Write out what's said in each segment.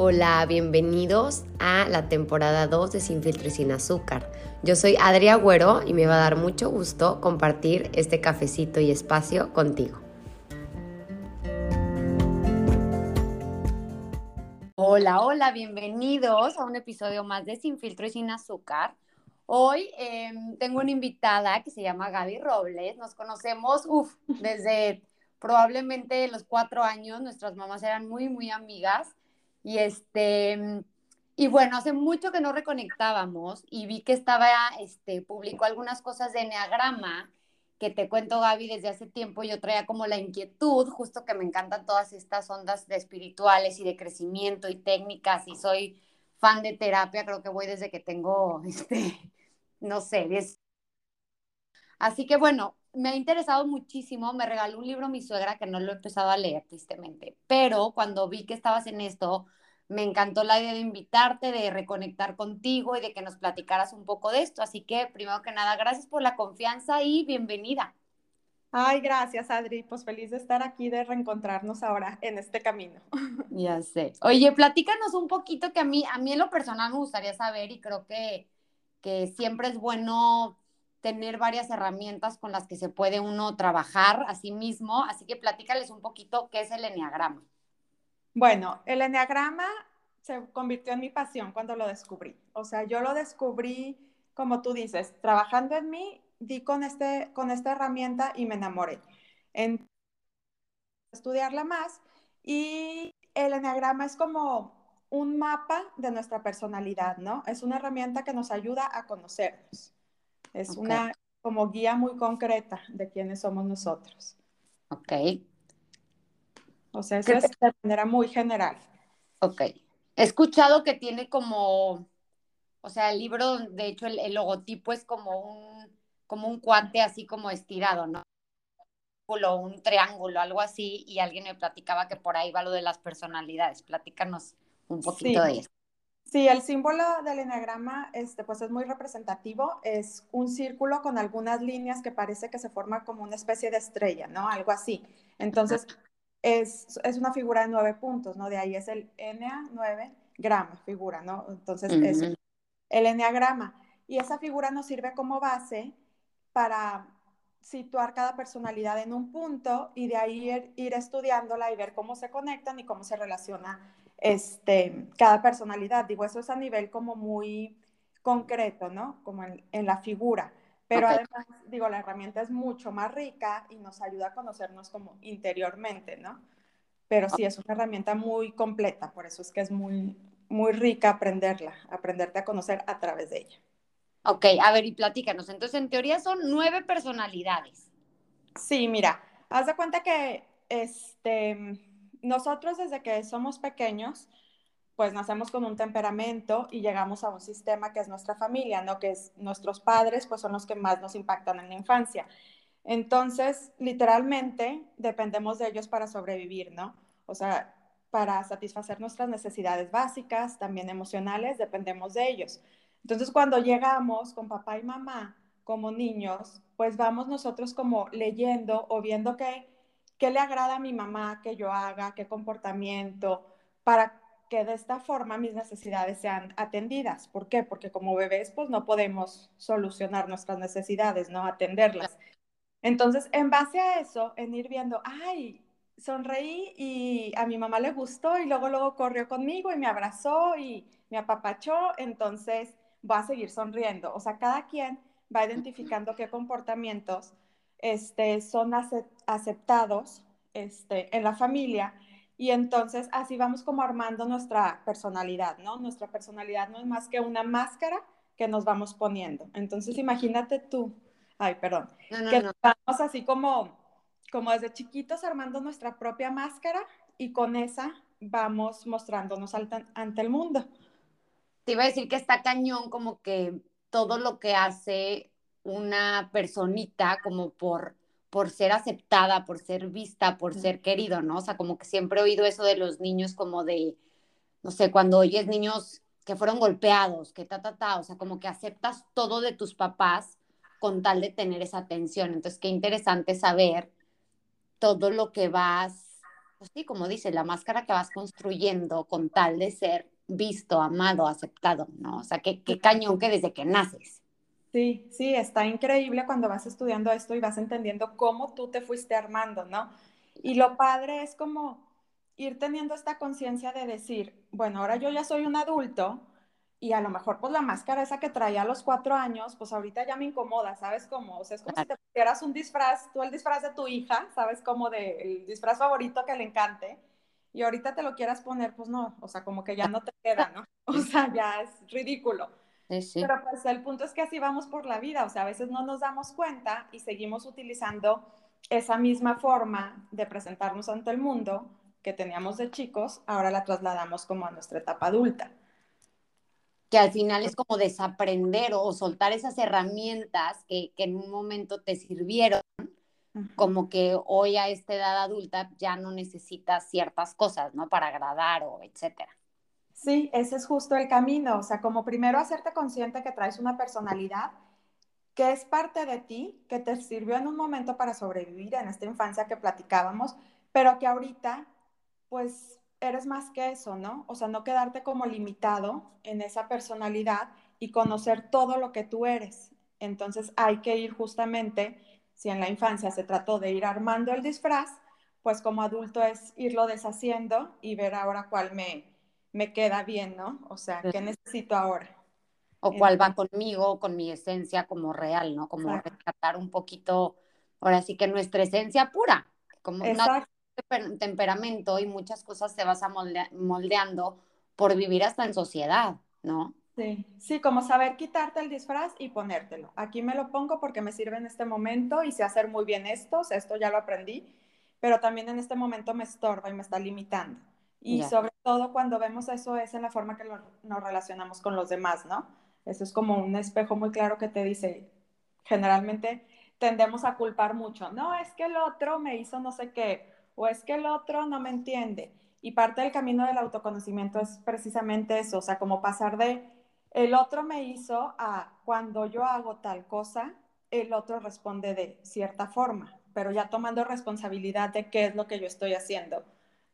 Hola, bienvenidos a la temporada 2 de Sin Filtro y Sin Azúcar. Yo soy Adria Agüero y me va a dar mucho gusto compartir este cafecito y espacio contigo. Hola, hola, bienvenidos a un episodio más de Sin Filtro y Sin Azúcar. Hoy em, tengo una invitada que se llama Gaby Robles. Nos conocemos, uff, desde probablemente los cuatro años. Nuestras mamás eran muy, muy amigas. Y este, y bueno, hace mucho que no reconectábamos y vi que estaba, este, publicó algunas cosas de Enneagrama, que te cuento, Gaby, desde hace tiempo yo traía como la inquietud, justo que me encantan todas estas ondas de espirituales y de crecimiento y técnicas y soy fan de terapia, creo que voy desde que tengo, este, no sé, 10. Así que bueno, me ha interesado muchísimo, me regaló un libro mi suegra que no lo he empezado a leer tristemente, pero cuando vi que estabas en esto, me encantó la idea de invitarte, de reconectar contigo y de que nos platicaras un poco de esto. Así que, primero que nada, gracias por la confianza y bienvenida. Ay, gracias, Adri. Pues feliz de estar aquí, de reencontrarnos ahora en este camino. Ya sé. Oye, platícanos un poquito que a mí, a mí en lo personal me gustaría saber y creo que, que siempre es bueno tener varias herramientas con las que se puede uno trabajar a sí mismo. Así que platícales un poquito qué es el enneagrama. Bueno, el enneagrama se convirtió en mi pasión cuando lo descubrí. O sea, yo lo descubrí, como tú dices, trabajando en mí, di con, este, con esta herramienta y me enamoré. En estudiarla más y el enneagrama es como un mapa de nuestra personalidad, ¿no? Es una herramienta que nos ayuda a conocernos. Es una como guía muy concreta de quiénes somos nosotros. Ok. O sea, eso es de manera muy general. Ok. He escuchado que tiene como, o sea, el libro, de hecho, el, logotipo es como un, como un cuate así como estirado, ¿no? Un triángulo, algo así, y alguien me platicaba que por ahí va lo de las personalidades. Platícanos un poquito de eso. Sí, el símbolo del enagrama este, pues es muy representativo. Es un círculo con algunas líneas que parece que se forma como una especie de estrella, ¿no? Algo así. Entonces, es, una figura de nueve puntos, ¿no? De ahí es el NA9 grama, figura, ¿no? Entonces es el enneagrama. Y esa figura nos sirve como base para situar cada personalidad en un punto y de ahí ir, estudiándola y ver cómo se conectan y cómo se relaciona este, cada personalidad. Digo, eso es a nivel como muy concreto, ¿no? Como en la figura. Pero además, digo, la herramienta es mucho más rica y nos ayuda a conocernos como interiormente, ¿no? Pero sí, es una herramienta muy completa, por eso es que es muy, muy rica aprenderla, aprenderte a conocer a través de ella. Ok, a ver, y platícanos. Entonces, en teoría son nueve personalidades. Sí, mira, haz de cuenta que este, nosotros desde que somos pequeños, pues nacemos con un temperamento y llegamos a un sistema que es nuestra familia, ¿no? Que es nuestros padres, pues son los que más nos impactan en la infancia. Entonces, literalmente, dependemos de ellos para sobrevivir, ¿no? O sea, para satisfacer nuestras necesidades básicas, también emocionales, dependemos de ellos. Entonces, cuando llegamos con papá y mamá como niños, pues vamos nosotros como leyendo o viendo qué, qué le agrada a mi mamá que yo haga, qué comportamiento, para que de esta forma mis necesidades sean atendidas. ¿Por qué? Porque como bebés, pues no podemos solucionar nuestras necesidades, ¿no? Atenderlas. Entonces, en base a eso, en ir viendo, ay, sonreí y a mi mamá le gustó y luego, luego corrió conmigo y me abrazó y me apapachó, entonces va a seguir sonriendo. O sea, cada quien va identificando qué comportamientos este, son aceptados este, en la familia y entonces así vamos como armando nuestra personalidad, ¿no? Nuestra personalidad no es más que una máscara que nos vamos poniendo. Entonces imagínate tú, ay, perdón, que vamos así como, como desde chiquitos armando nuestra propia máscara y con esa vamos mostrándonos ante el mundo. Te iba a decir que está cañón como que todo lo que hace una personita como por por ser aceptada, por ser vista, por ser querido, ¿no? O sea, como que siempre he oído eso de los niños como de, no sé, cuando oyes niños que fueron golpeados, que ta, ta, ta, o sea, como que aceptas todo de tus papás con tal de tener esa atención. Entonces, qué interesante saber todo lo que vas pues sí, como dice, la máscara que vas construyendo con tal de ser visto, amado, aceptado, ¿no? O sea, qué, qué cañón que desde que naces. Sí, sí, está increíble cuando vas estudiando esto y vas entendiendo cómo tú te fuiste armando, ¿no? Y lo padre es como ir teniendo esta conciencia de decir, bueno, ahora yo ya soy un adulto y a lo mejor pues la máscara esa que traía a los cuatro años, pues ahorita ya me incomoda, ¿sabes cómo? O sea, es como si te pusieras un disfraz, tú el disfraz de tu hija, ¿sabes? Como de el disfraz favorito que le encante, y ahorita te lo quieras poner, pues no, o sea, como que ya no te queda, ¿no? O sea, ya es ridículo. Sí, sí. Pero pues el punto es que así vamos por la vida, o sea, a veces no nos damos cuenta y seguimos utilizando esa misma forma de presentarnos ante el mundo que teníamos de chicos, ahora la trasladamos como a nuestra etapa adulta. Que al final es como desaprender o soltar esas herramientas que, que en un momento te sirvieron, como que hoy a esta edad adulta ya no necesitas ciertas cosas, ¿no? Para agradar o etcétera. Sí, ese es justo el camino, o sea, como primero hacerte consciente que traes una personalidad que es parte de ti, que te sirvió en un momento para sobrevivir en esta infancia que platicábamos, pero que ahorita pues eres más que eso, ¿no? O sea, no quedarte como limitado en esa personalidad y conocer todo lo que tú eres. Entonces hay que ir justamente, si en la infancia se trató de ir armando el disfraz, pues como adulto es irlo deshaciendo y ver ahora cuál me, me queda bien, ¿no? O sea, ¿qué necesito ahora? O cuál va conmigo, con mi esencia como real, ¿no? Como rescatar un poquito, ahora sí que nuestra esencia pura, como Exacto temperamento y muchas cosas te vas a moldeando por vivir hasta en sociedad, ¿no? Sí, sí, como saber quitarte el disfraz y ponértelo. Aquí me lo pongo porque me sirve en este momento y sé hacer muy bien esto, esto ya lo aprendí, pero también en este momento me estorba y me está limitando. Y sobre todo cuando vemos eso es en la forma que nos relacionamos con los demás, ¿no? Eso es como un espejo muy claro que te dice, generalmente tendemos a culpar mucho, no, es que el otro me hizo no sé qué, o es que el otro no me entiende. Y parte del camino del autoconocimiento es precisamente eso, o sea, como pasar de el otro me hizo a cuando yo hago tal cosa, el otro responde de cierta forma, pero ya tomando responsabilidad de qué es lo que yo estoy haciendo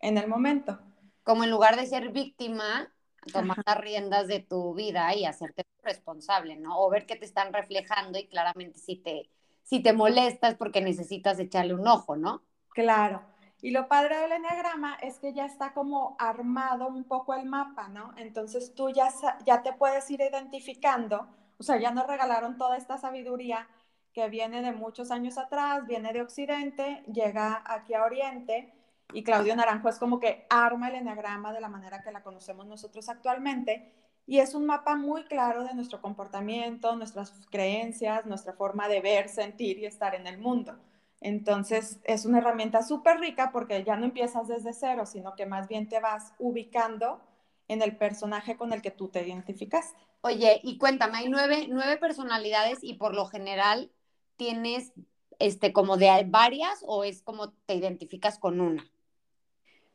en el momento. Como en lugar de ser víctima, tomar las riendas de tu vida y hacerte responsable, ¿no? O ver que te están reflejando y claramente si te, si te molestas porque necesitas echarle un ojo, ¿no? Claro. Y lo padre del enneagrama es que ya está como armado un poco el mapa, ¿no? Entonces tú ya, ya te puedes ir identificando, o sea, ya nos regalaron toda esta sabiduría que viene de muchos años atrás, viene de Occidente, llega aquí a Oriente, y Claudio Naranjo es como que arma el enneagrama de la manera que la conocemos nosotros actualmente, y es un mapa muy claro de nuestro comportamiento, nuestras creencias, nuestra forma de ver, sentir y estar en el mundo. Entonces, es una herramienta súper rica porque ya no empiezas desde cero, sino que más bien te vas ubicando en el personaje con el que tú te identificaste. Oye, y cuéntame, hay nueve, personalidades y por lo general tienes este como de varias o es como te identificas con una?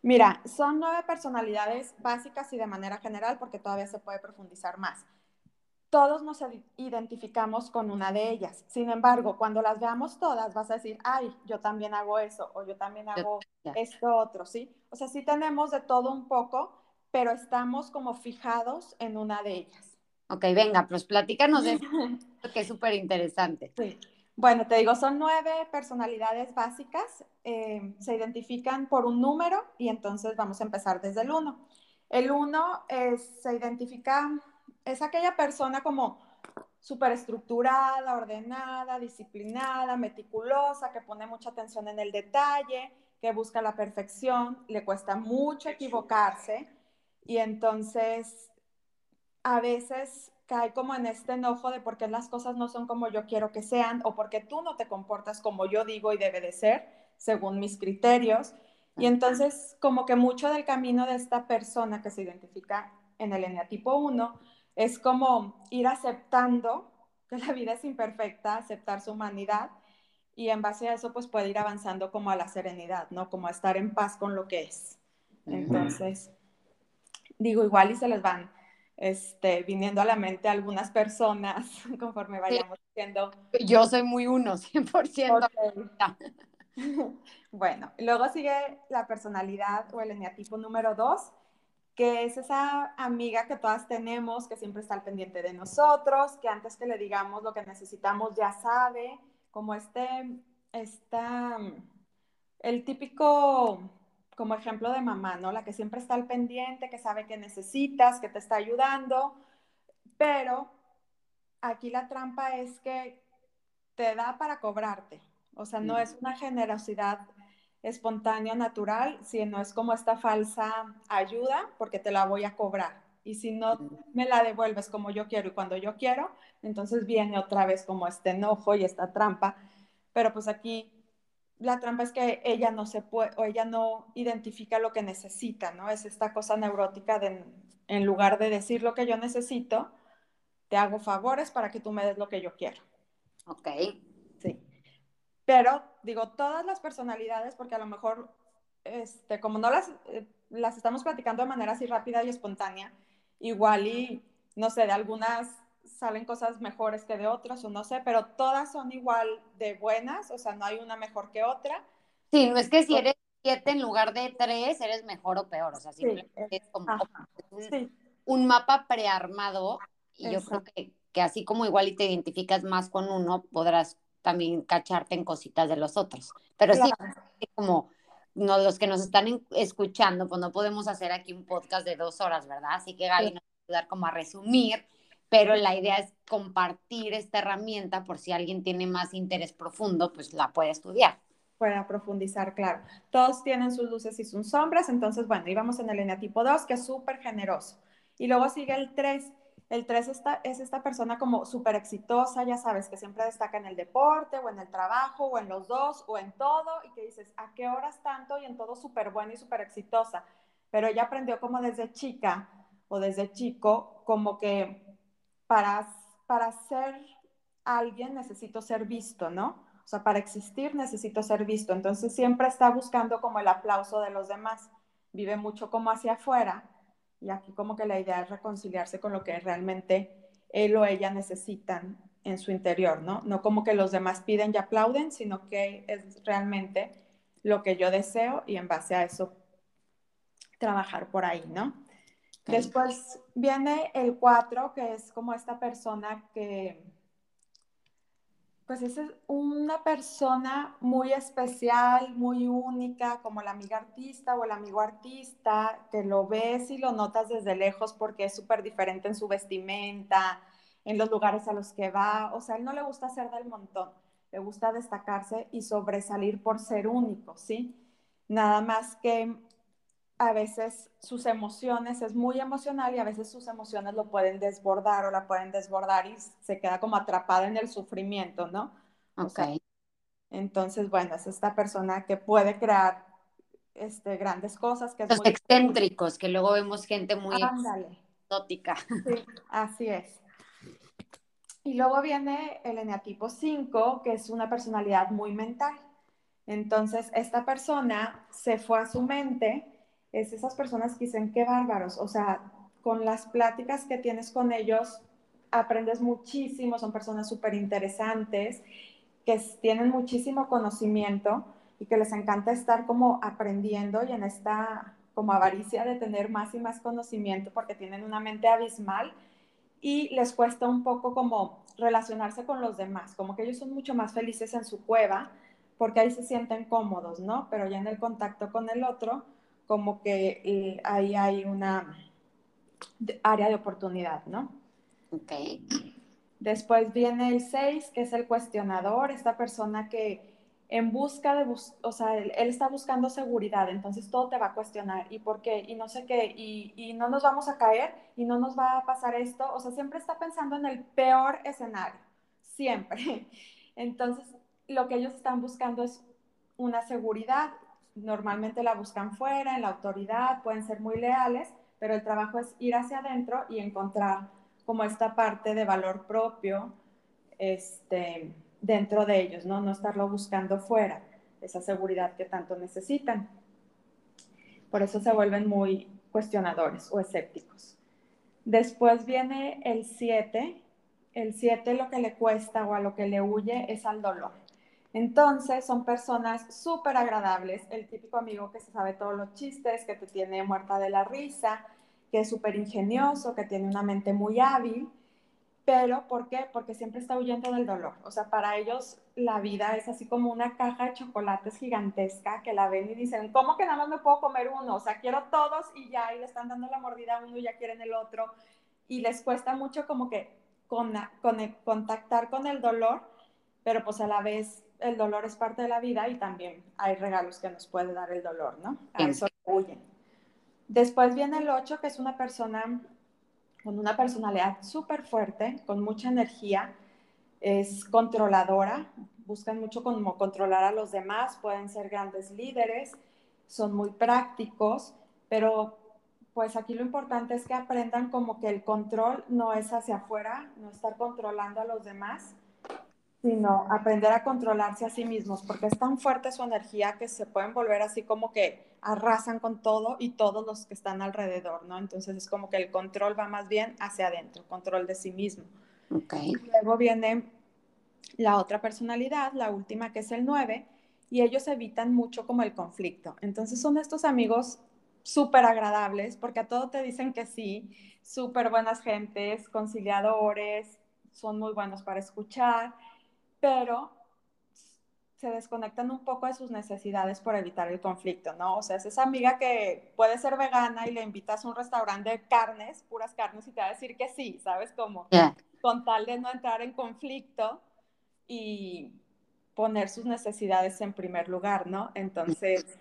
Mira, son nueve personalidades básicas y de manera general porque todavía se puede profundizar más todos nos identificamos con una de ellas. Sin embargo, cuando las veamos todas, vas a decir, ay, yo también hago eso, o yo también hago esto otro, ¿sí? O sea, sí tenemos de todo un poco, pero estamos como fijados en una de ellas. Ok, venga, pues platícanos de esto, que es súper interesante. Sí. Bueno, te digo, son nueve personalidades básicas, eh, se identifican por un número y entonces vamos a empezar desde el uno. El uno se identifica es aquella persona como súper estructurada, ordenada, disciplinada, meticulosa, que pone mucha atención en el detalle, que busca la perfección, le cuesta mucho equivocarse y entonces a veces cae como en este enojo de por qué las cosas no son como yo quiero que sean o porque tú no te comportas como yo digo y debe de ser, según mis criterios. Y entonces como que mucho del camino de esta persona que se identifica en el eneatipo 1 es como ir aceptando que la vida es imperfecta, aceptar su humanidad y en base a eso pues puede ir avanzando como a la serenidad, ¿no? Como a estar en paz con lo que es. Entonces, digo, igual y se les van este, viniendo a la mente algunas personas conforme vayamos sí. Yo soy muy uno, 100%. bueno, luego sigue la personalidad o el eneatipo número dos, que es esa amiga que todas tenemos, que siempre está al pendiente de nosotros, que antes que le digamos lo que necesitamos ya sabe, como este, está el típico como ejemplo de mamá, ¿no? La que siempre está al pendiente, que sabe que necesitas, que te está ayudando, pero aquí la trampa es que te da para cobrarte, o sea, no es una generosidad espontánea, natural, sino es como esta falsa ayuda porque te la voy a cobrar. Y si no me la devuelves como yo quiero y cuando yo quiero, entonces viene otra vez como este enojo y esta trampa. Pero pues aquí la trampa es que ella no se puede, o ella no identifica lo que necesita, ¿no? Es esta cosa neurótica de, en lugar de decir lo que yo necesito, te hago favores para que tú me des lo que yo quiero. Ok. Sí. Pero, digo, todas las personalidades, porque a lo mejor, este, como no las, eh, las estamos platicando de manera así rápida y espontánea, igual y, no sé, de algunas salen cosas mejores que de otras o no sé, pero todas son igual de buenas, o sea, no hay una mejor que otra. Sí, no es que si eres siete en lugar de tres, eres mejor o peor, o sea, simplemente es como un, mapa prearmado y yo creo que, que, así como igual y te identificas más con uno, podrás también cacharte en cositas de los otros. Pero sí, como no, los que nos están escuchando, pues no podemos hacer aquí un podcast de dos horas, ¿verdad? Así que Gaby nos va a ayudar como a resumir pero la idea es compartir esta herramienta por si alguien tiene más interés profundo, pues la puede estudiar. Pueda profundizar, claro. Todos tienen sus luces y sus sombras, entonces, bueno, íbamos en el eneatipo 2, que es súper generoso. Y luego sigue el 3. El 3 está, es esta persona como súper exitosa, ya sabes, que siempre destaca en el deporte o en el trabajo o en los dos o en todo y que dices, ¿a qué horas tanto? Y en todo súper buena y súper exitosa. Pero ella aprendió como desde chica o desde chico, como que para, para ser alguien necesito ser visto, ¿no? O sea, para existir necesito ser visto. Entonces siempre está buscando como el aplauso de los demás. Vive mucho como hacia afuera. Y aquí como que la idea es reconciliarse con lo que realmente él o ella necesitan en su interior, ¿no? No como que los demás piden y aplauden, sino que es realmente lo que yo deseo y en base a eso trabajar por ahí, ¿no? Después viene el 4, que es como esta persona que, pues es una persona muy especial, muy única, como la amiga artista o el amigo artista, que lo ves y lo notas desde lejos porque es súper diferente en su vestimenta, en los lugares a los que va. O sea, él no le gusta ser del montón, le gusta destacarse y sobresalir por ser único, ¿sí? Nada más que a veces sus emociones, es muy emocional y a veces sus emociones lo pueden desbordar o la pueden desbordar y se queda como atrapada en el sufrimiento, ¿no? Ok. entonces, bueno, es esta persona que puede crear este, grandes cosas. Que Los excéntricos, que luego vemos gente muy exótica. Sí, así es. Y luego viene el eneatipo 5, que es una personalidad muy mental. Entonces, esta persona se fue a su mente es esas personas que dicen, qué bárbaros, o sea, con las pláticas que tienes con ellos, aprendes muchísimo, son personas súper interesantes, que tienen muchísimo conocimiento y que les encanta estar como aprendiendo y en esta como avaricia de tener más y más conocimiento porque tienen una mente abismal y les cuesta un poco como relacionarse con los demás, como que ellos son mucho más felices en su cueva porque ahí se sienten cómodos, ¿no? Pero ya en el contacto con el otro, como que eh, ahí hay una área de oportunidad, ¿no? Ok. Después viene el 6, que es el cuestionador, esta persona que en busca de, o sea, él, está buscando seguridad, entonces todo te va a cuestionar, ¿y por qué? Y no sé qué, y, y, no nos vamos a caer, y no nos va a pasar esto, o sea, siempre está pensando en el peor escenario, siempre. Entonces, lo que ellos están buscando es una seguridad, normalmente la buscan fuera, en la autoridad, pueden ser muy leales, pero el trabajo es ir hacia adentro y encontrar como esta parte de valor propio este, dentro de ellos, ¿no? No estarlo buscando fuera, esa seguridad que tanto necesitan. Por eso se vuelven muy cuestionadores o escépticos. Después viene el 7. El 7 lo que le cuesta o a lo que le huye es al dolor. Entonces son personas súper agradables, el típico amigo que se sabe todos los chistes, que te tiene muerta de la risa, que es súper ingenioso, que tiene una mente muy hábil, pero ¿por qué? Porque siempre está huyendo del dolor. O sea, para ellos la vida es así como una caja de chocolates gigantesca que la ven y dicen, ¿cómo que nada más me puedo comer uno? O sea, quiero todos y ya, y le están dando la mordida a uno y ya quieren el otro. Y les cuesta mucho como que con, con contactar con el dolor, pero pues a la vez el dolor es parte de la vida y también hay regalos que nos puede dar el dolor, ¿no? A eso huyen. Después viene el 8, que es una persona con una personalidad súper fuerte, con mucha energía, es controladora, buscan mucho como controlar a los demás, pueden ser grandes líderes, son muy prácticos, pero pues aquí lo importante es que aprendan como que el control no es hacia afuera, no estar controlando a los demás, sino aprender a controlarse a sí mismos, porque es tan fuerte su energía que se pueden volver así como que arrasan con todo y todos los que están alrededor, ¿no? Entonces es como que el control va más bien hacia adentro, control de sí mismo. Okay. Luego viene la otra personalidad, la última que es el 9, y ellos evitan mucho como el conflicto. Entonces son estos amigos súper agradables, porque a todo te dicen que sí, súper buenas gentes, conciliadores, son muy buenos para escuchar pero se desconectan un poco de sus necesidades por evitar el conflicto, ¿no? O sea, es esa amiga que puede ser vegana y le invitas a un restaurante de carnes, puras carnes, y te va a decir que sí, ¿sabes? Como con tal de no entrar en conflicto y poner sus necesidades en primer lugar, ¿no? Entonces,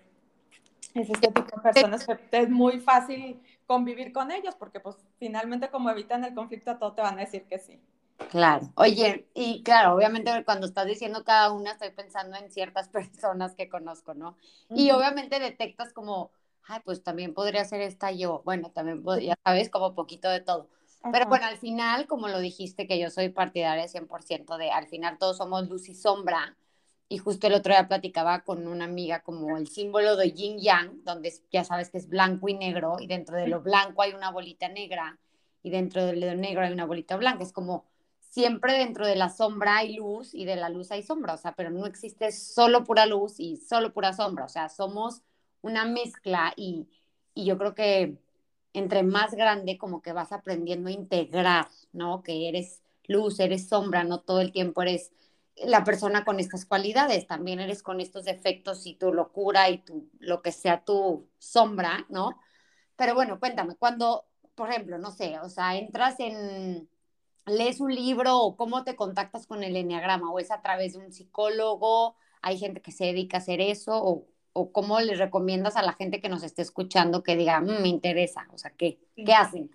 es este tipo de personas que es muy fácil convivir con ellos porque pues finalmente como evitan el conflicto a todo te van a decir que sí. Claro. Oye, y claro, obviamente cuando estás diciendo cada una, estoy pensando en ciertas personas que conozco, ¿no? Y obviamente detectas como, ay, pues también podría ser esta yo. Bueno, también podría, sabes, como poquito de todo. Pero bueno, al final, como lo dijiste, que yo soy partidaria 100% de, al final todos somos luz y sombra. Y justo el otro día platicaba con una amiga como el símbolo de yin yang, donde ya sabes que es blanco y negro, y dentro de lo blanco hay una bolita negra, y dentro de lo negro hay una bolita blanca. Es como siempre dentro de la sombra hay luz y de la luz hay sombra, o sea, pero no existe solo pura luz y solo pura sombra, o sea, somos una mezcla y, y yo creo que entre más grande como que vas aprendiendo a integrar, ¿no? Que eres luz, eres sombra, no todo el tiempo eres la persona con estas cualidades, también eres con estos defectos y tu locura y tu, lo que sea tu sombra, ¿no? Pero bueno, cuéntame, cuando, por ejemplo, no sé, o sea, entras en, lees un libro o cómo te contactas con el enneagrama o es a través de un psicólogo, hay gente que se dedica a hacer eso o, o cómo le recomiendas a la gente que nos esté escuchando que diga, mm, me interesa, o sea, ¿qué, ¿qué hacen?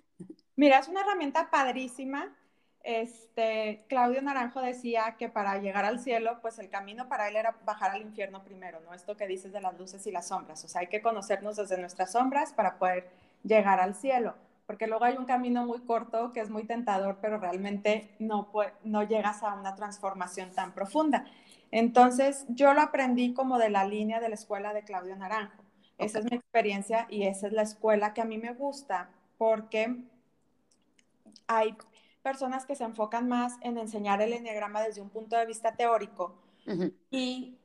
Mira, es una herramienta padrísima. Este, Claudio Naranjo decía que para llegar al cielo, pues el camino para él era bajar al infierno primero, ¿no? Esto que dices de las luces y las sombras, o sea, hay que conocernos desde nuestras sombras para poder llegar al cielo porque luego hay un camino muy corto que es muy tentador, pero realmente no, no llegas a una transformación tan profunda. Entonces, yo lo aprendí como de la línea de la escuela de Claudio Naranjo. Esa es mi experiencia y esa es la escuela que a mí me gusta porque hay personas que se enfocan más en enseñar el enneagrama desde un punto de vista teórico y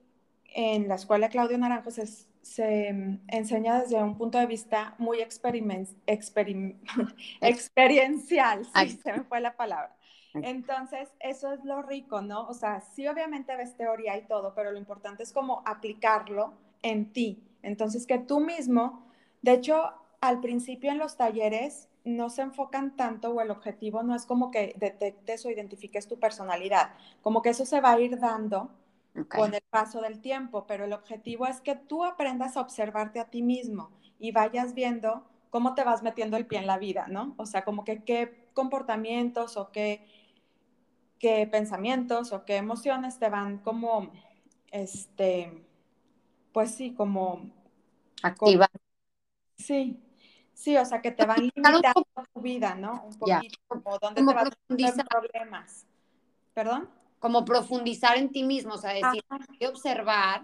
en la escuela de Claudio Naranjo se, se mm, enseña desde un punto de vista muy experiencial, sí, se me fue la palabra. Entonces, eso es lo rico, ¿no? O sea, sí, obviamente ves teoría y todo, pero lo importante es como aplicarlo en ti. Entonces, que tú mismo, de hecho, al principio en los talleres no se enfocan tanto o el objetivo no es como que detectes o identifiques tu personalidad, como que eso se va a ir dando con el paso del tiempo, pero el objetivo es que tú aprendas a observarte a ti mismo y vayas viendo cómo te vas metiendo el pie en la vida, ¿no? O sea, como que qué comportamientos o qué, qué pensamientos o qué emociones te van como, este, pues sí, como... Activa. sí, sí, o sea, que te van limitando tu vida, ¿no? Un poquito, como dónde te vas a problemas. ¿Perdón? Como profundizar en ti mismo, o sea, decir, observar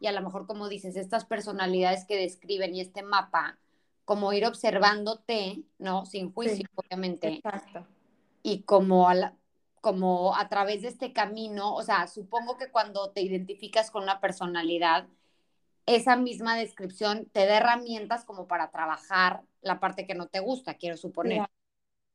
y a lo mejor como dices, estas personalidades que describen y este mapa, como ir observándote, ¿no? Sin juicio, obviamente. Exacto. Y como, a como a través de este camino, o sea, supongo que cuando te identificas con una personalidad, esa misma descripción te da herramientas como para trabajar la parte que no te gusta, quiero suponer.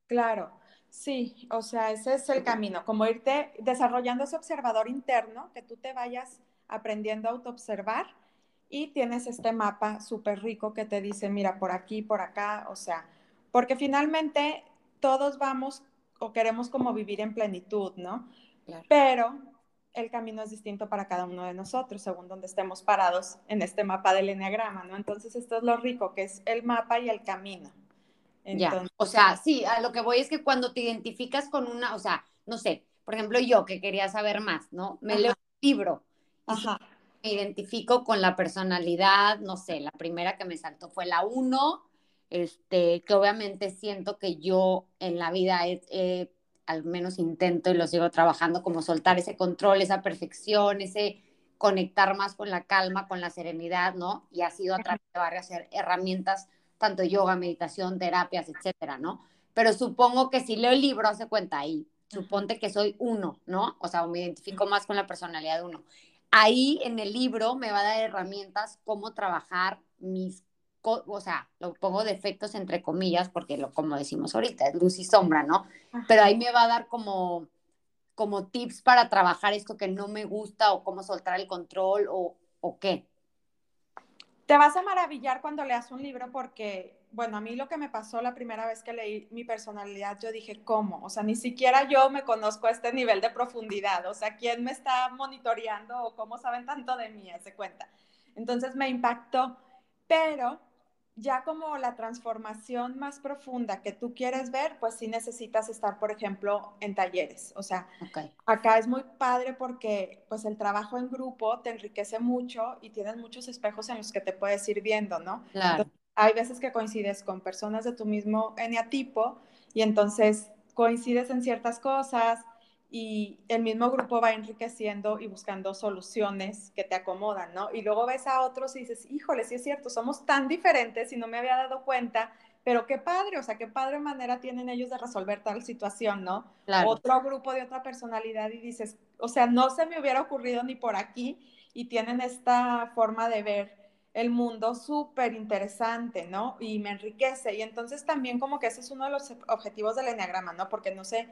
Claro, sí, o sea, ese es el camino, como irte desarrollando ese observador interno, que tú te vayas aprendiendo a autoobservar y tienes este mapa súper rico que te dice, mira, por aquí, por acá, o sea, porque finalmente todos vamos o queremos como vivir en plenitud, ¿no? Pero el camino es distinto para cada uno de nosotros, según donde estemos parados en este mapa del enneagrama, ¿no? Entonces, esto es lo rico, que es el mapa y el camino. Ya, o sea, sí, a lo que voy es que cuando te identificas con una, o sea, no sé, por ejemplo, yo que quería saber más, ¿no? Me leo un libro. Ajá. Me identifico con la personalidad, no sé, la primera que me saltó fue la uno, este, que obviamente siento que yo en la vida he al menos intento y lo sigo trabajando, como soltar ese control, esa perfección, ese conectar más con la calma, con la serenidad, ¿no? Y ha sido a través de varias herramientas, tanto yoga, meditación, terapias, etcétera, ¿no? Pero supongo que si leo el libro, hace cuenta ahí, suponte que soy uno, ¿no? O sea, me identifico más con la personalidad de uno. Ahí en el libro me va a dar herramientas cómo trabajar mis o sea, lo pongo defectos entre comillas, porque lo, como decimos ahorita, es luz y sombra, ¿no? Pero ahí me va a dar como, como tips para trabajar esto que no me gusta o cómo soltar el control o, o qué. Te vas a maravillar cuando leas un libro porque, bueno, a mí lo que me pasó la primera vez que leí mi personalidad, yo dije, ¿cómo? O sea, ni siquiera yo me conozco a este nivel de profundidad. O sea, ¿quién me está monitoreando o cómo saben tanto de mí? Se cuenta. Entonces me impactó, pero ya como la transformación más profunda que tú quieres ver, pues sí necesitas estar, por ejemplo, en talleres. O sea, acá es muy padre porque pues el trabajo en grupo te enriquece mucho y tienes muchos espejos en los que te puedes ir viendo, ¿no? Claro. hay veces que coincides con personas de tu mismo eneatipo y entonces coincides en ciertas cosas, y el mismo grupo va enriqueciendo y buscando soluciones que te acomodan, ¿no? Y luego ves a otros y dices, híjole, sí es cierto, somos tan diferentes y no me había dado cuenta, pero qué padre, o sea, qué padre manera tienen ellos de resolver tal situación, ¿no? Otro grupo de otra personalidad y dices, o sea, no se me hubiera ocurrido ni por aquí y tienen esta forma de ver el mundo súper interesante, ¿no? Y me enriquece. Y entonces también como que ese es uno de los objetivos del enneagrama, ¿no? Porque no sé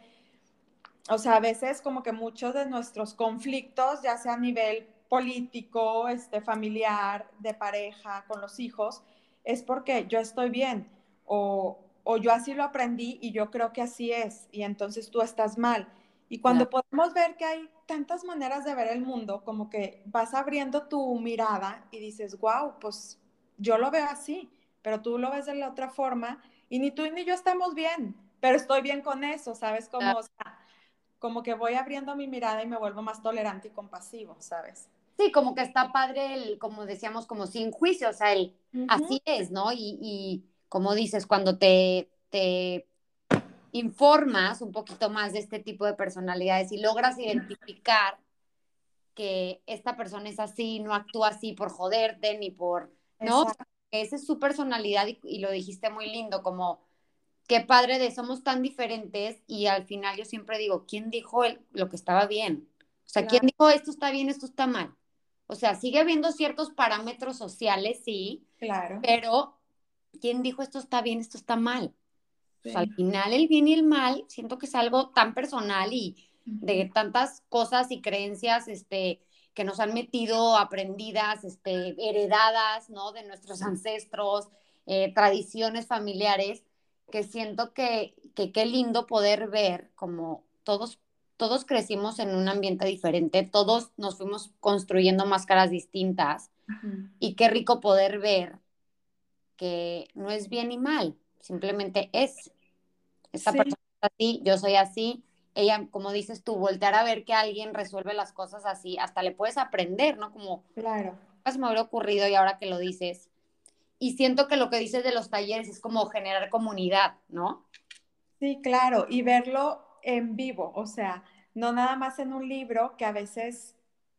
o sea, a veces como que muchos de nuestros conflictos, ya sea a nivel político, este, familiar, de pareja, con los hijos, es porque yo estoy bien o, o yo así lo aprendí y yo creo que así es y entonces tú estás mal. Y cuando podemos ver que hay tantas maneras de ver el mundo, como que vas abriendo tu mirada y dices, wow, pues yo lo veo así, pero tú lo ves de la otra forma y ni tú ni yo estamos bien, pero estoy bien con eso, ¿sabes? Como, como que voy abriendo mi mirada y me vuelvo más tolerante y compasivo, ¿sabes? Sí, como que está padre el, como decíamos, como sin juicio, o sea, el, así es, ¿no? Y, y, como dices, cuando te, te informas un poquito más de este tipo de personalidades y logras identificar que esta persona es así, no actúa así por joderte ni por, ¿no? Esa es su personalidad y, lo dijiste muy lindo, como qué padre de somos tan diferentes y al final yo siempre digo, ¿quién dijo el, lo que estaba bien? O sea, ¿quién dijo esto está bien, esto está mal? O sea, sigue habiendo ciertos parámetros sociales, sí. Claro. Pero, ¿quién dijo esto está bien, esto está mal? al final el bien y el mal, siento que es algo tan personal y de tantas cosas y creencias, este, que nos han metido aprendidas, este, heredadas, ¿no? De nuestros ancestros, eh, tradiciones familiares, que siento que, qué lindo poder ver como todos, todos crecimos en un ambiente diferente, todos nos fuimos construyendo máscaras distintas y qué rico poder ver que no es bien ni mal, simplemente es. Esta persona es así, yo soy así. Ella, como dices tú, voltear a ver que alguien resuelve las cosas así, hasta le puedes aprender, ¿no? Como, claro. se me hubiera ocurrido y ahora que lo dices, y siento que lo que dices de los talleres es como generar comunidad, ¿no? Sí, claro, y verlo en vivo, o sea, no nada más en un libro que a veces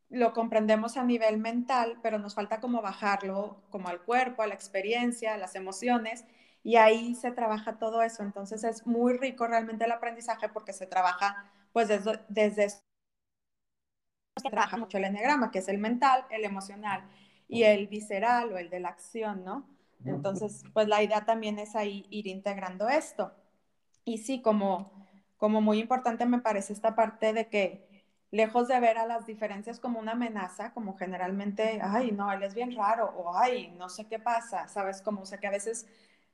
lo comprendemos a nivel mental, pero nos falta como bajarlo como al cuerpo, a la experiencia, a las emociones, y ahí se trabaja todo eso. Entonces es muy rico realmente el aprendizaje porque se trabaja pues desde, desde se trabaja mucho el enneagrama, que es el mental, el emocional y el visceral o el de la acción, ¿no? Entonces, pues la idea también es ahí ir integrando esto. Y sí, como, como muy importante me parece esta parte de que lejos de ver a las diferencias como una amenaza, como generalmente, ay, no, él es bien raro, o ay, no sé qué pasa, ¿sabes? Como, o sea, que a veces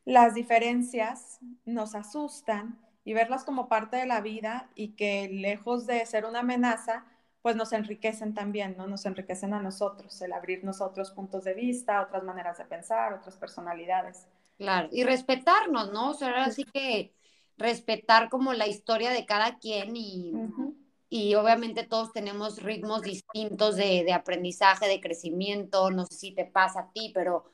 las diferencias nos asustan y verlas como parte de la vida y que lejos de ser una amenaza, pues nos enriquecen también, ¿no? Nos enriquecen a nosotros, el abrirnos otros puntos de vista, otras maneras de pensar, otras personalidades. Claro, y respetarnos, ¿no? O sea, ahora sí que respetar como la historia de cada quien y, y obviamente todos tenemos ritmos distintos de, de, aprendizaje, de crecimiento, no sé si te pasa a ti, pero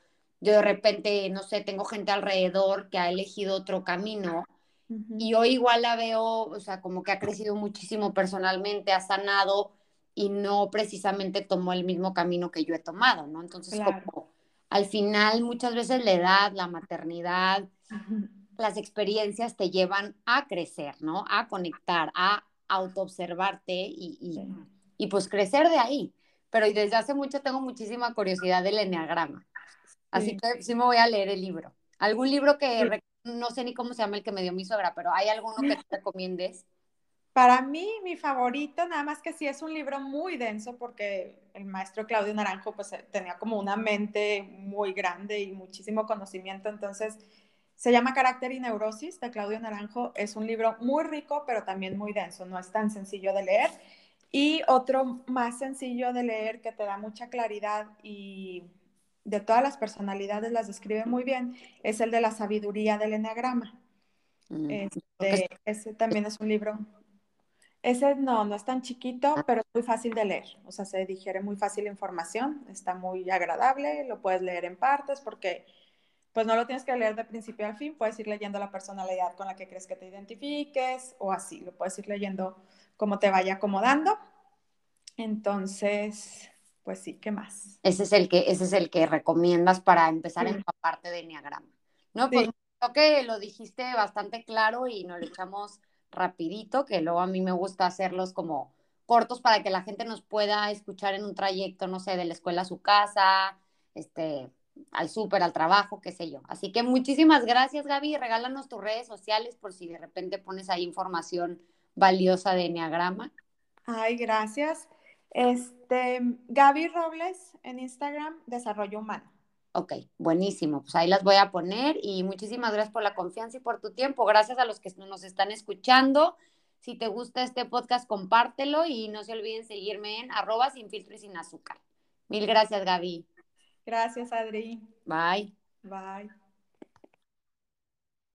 yo de repente, no sé, tengo gente alrededor que ha elegido otro camino y hoy igual la veo, o sea, como que ha crecido muchísimo personalmente, ha sanado y no precisamente tomó el mismo camino que yo he tomado, ¿no? Entonces, como al final muchas veces la edad, la maternidad, las experiencias te llevan a crecer, ¿no? A conectar, a autoobservarte y, y, y pues crecer de ahí. Pero desde hace mucho tengo muchísima curiosidad del enneagrama. Así que sí me voy a leer el libro. ¿Algún libro que no sé ni cómo se llama el que me dio mi suegra, pero ¿hay alguno que te recomiendes? Para mí, mi favorito, nada más que sí es un libro muy denso porque el maestro Claudio Naranjo pues eh, tenía como una mente muy grande y muchísimo conocimiento, entonces se llama Carácter y Neurosis de Claudio Naranjo. Es un libro muy rico, pero también muy denso, no es tan sencillo de leer. Y otro más sencillo de leer que te da mucha claridad y de todas las personalidades las describe muy bien, es el de la sabiduría del enagrama. Mm, este, ese también es un libro ese no, no es tan chiquito, pero es muy fácil de leer. O sea, se digiere muy fácil la información, está muy agradable, lo puedes leer en partes porque pues no lo tienes que leer de principio al fin, puedes ir leyendo la personalidad con la que crees que te identifiques o así, lo puedes ir leyendo como te vaya acomodando. Entonces, pues sí, ¿qué más? Ese es el que, ese es el que recomiendas para empezar en la parte de Enneagrama. No, pues creo que lo dijiste bastante claro y nos lo echamos rapidito, que luego a mí me gusta hacerlos como cortos para que la gente nos pueda escuchar en un trayecto, no sé, de la escuela a su casa, este, al súper, al trabajo, qué sé yo. Así que muchísimas gracias, Gaby. Regálanos tus redes sociales por si de repente pones ahí información valiosa de Enneagrama. Ay, gracias. Este, Gaby Robles en Instagram, Desarrollo Humano. Ok, buenísimo. Pues ahí las voy a poner y muchísimas gracias por la confianza y por tu tiempo. Gracias a los que nos están escuchando. Si te gusta este podcast, compártelo y no se olviden seguirme en arroba sin filtro y sin azúcar. Mil gracias, Gaby. Gracias, Adri. Bye. Bye.